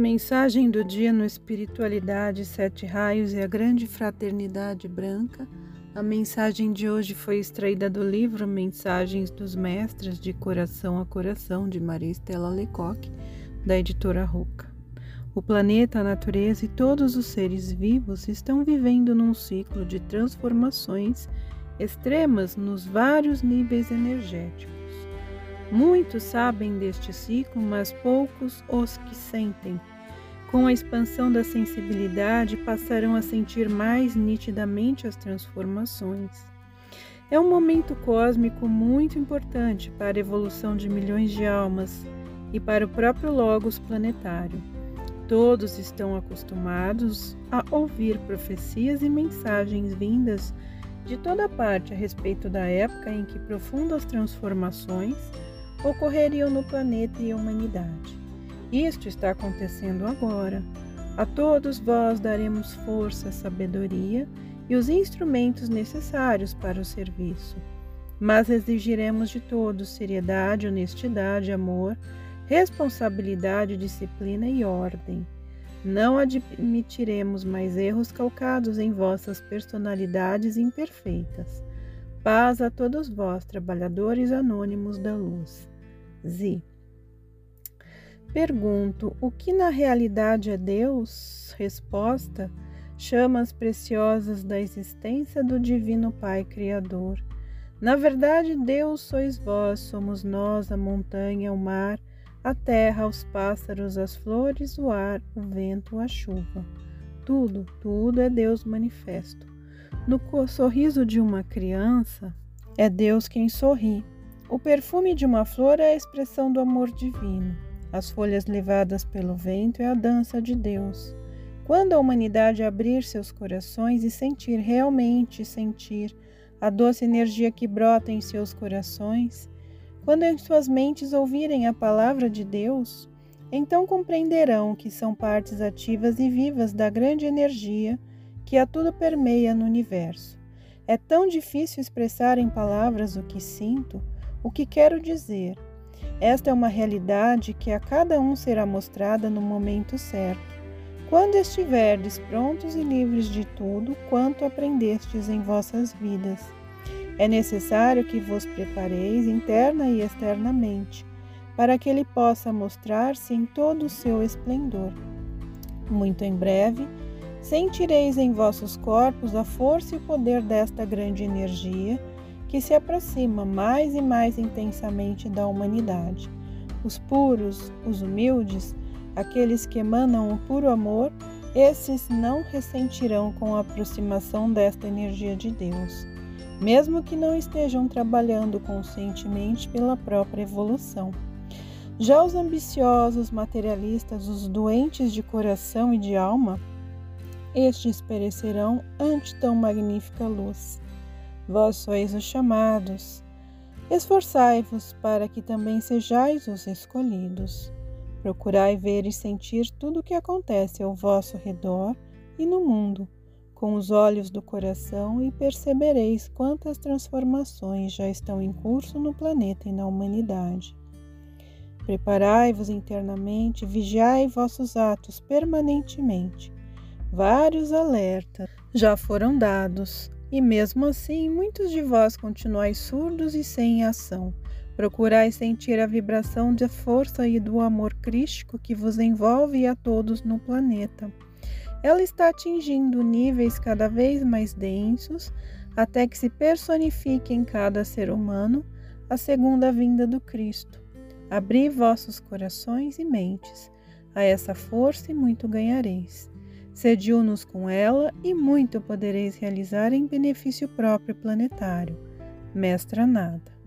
Mensagem do dia no Espiritualidade, Sete Raios e a Grande Fraternidade Branca. A mensagem de hoje foi extraída do livro Mensagens dos Mestres de Coração a Coração, de Maria Estela Lecoq, da editora Roca. O planeta, a natureza e todos os seres vivos estão vivendo num ciclo de transformações extremas nos vários níveis energéticos. Muitos sabem deste ciclo, mas poucos os que sentem. Com a expansão da sensibilidade, passarão a sentir mais nitidamente as transformações. É um momento cósmico muito importante para a evolução de milhões de almas e para o próprio Logos planetário. Todos estão acostumados a ouvir profecias e mensagens vindas de toda parte a respeito da época em que profundas transformações ocorreriam no planeta e a humanidade. Isto está acontecendo agora. A todos vós daremos força, sabedoria e os instrumentos necessários para o serviço. Mas exigiremos de todos seriedade, honestidade, amor, responsabilidade, disciplina e ordem. Não admitiremos mais erros calcados em vossas personalidades imperfeitas. Paz a todos vós, trabalhadores anônimos da luz. Z. Pergunto: o que na realidade é Deus? Resposta: chamas preciosas da existência do Divino Pai Criador. Na verdade, Deus sois vós, somos nós, a montanha, o mar, a terra, os pássaros, as flores, o ar, o vento, a chuva. Tudo, tudo é Deus manifesto. No sorriso de uma criança, é Deus quem sorri. O perfume de uma flor é a expressão do amor divino. As folhas levadas pelo vento é a dança de Deus. Quando a humanidade abrir seus corações e sentir realmente sentir a doce energia que brota em seus corações, quando em suas mentes ouvirem a palavra de Deus, então compreenderão que são partes ativas e vivas da grande energia que a tudo permeia no universo. É tão difícil expressar em palavras o que sinto, o que quero dizer? Esta é uma realidade que a cada um será mostrada no momento certo, quando estiverdes prontos e livres de tudo quanto aprendestes em vossas vidas. É necessário que vos prepareis interna e externamente, para que ele possa mostrar-se em todo o seu esplendor. Muito em breve, sentireis em vossos corpos a força e o poder desta grande energia que se aproxima mais e mais intensamente da humanidade. Os puros, os humildes, aqueles que emanam o puro amor, esses não ressentirão com a aproximação desta energia de Deus, mesmo que não estejam trabalhando conscientemente pela própria evolução. Já os ambiciosos, materialistas, os doentes de coração e de alma, estes perecerão ante tão magnífica luz. Vós sois os chamados. Esforçai-vos para que também sejais os escolhidos. Procurai ver e sentir tudo o que acontece ao vosso redor e no mundo, com os olhos do coração, e percebereis quantas transformações já estão em curso no planeta e na humanidade. Preparai-vos internamente, vigiai vossos atos permanentemente. Vários alertas já foram dados e mesmo assim, muitos de vós continuais surdos e sem ação. Procurai sentir a vibração da força e do amor crístico que vos envolve a todos no planeta. Ela está atingindo níveis cada vez mais densos, até que se personifique em cada ser humano a segunda vinda do Cristo. Abri vossos corações e mentes a essa força e muito ganhareis. Sede unos com ela e muito podereis realizar em benefício próprio planetário. Mestra Nada.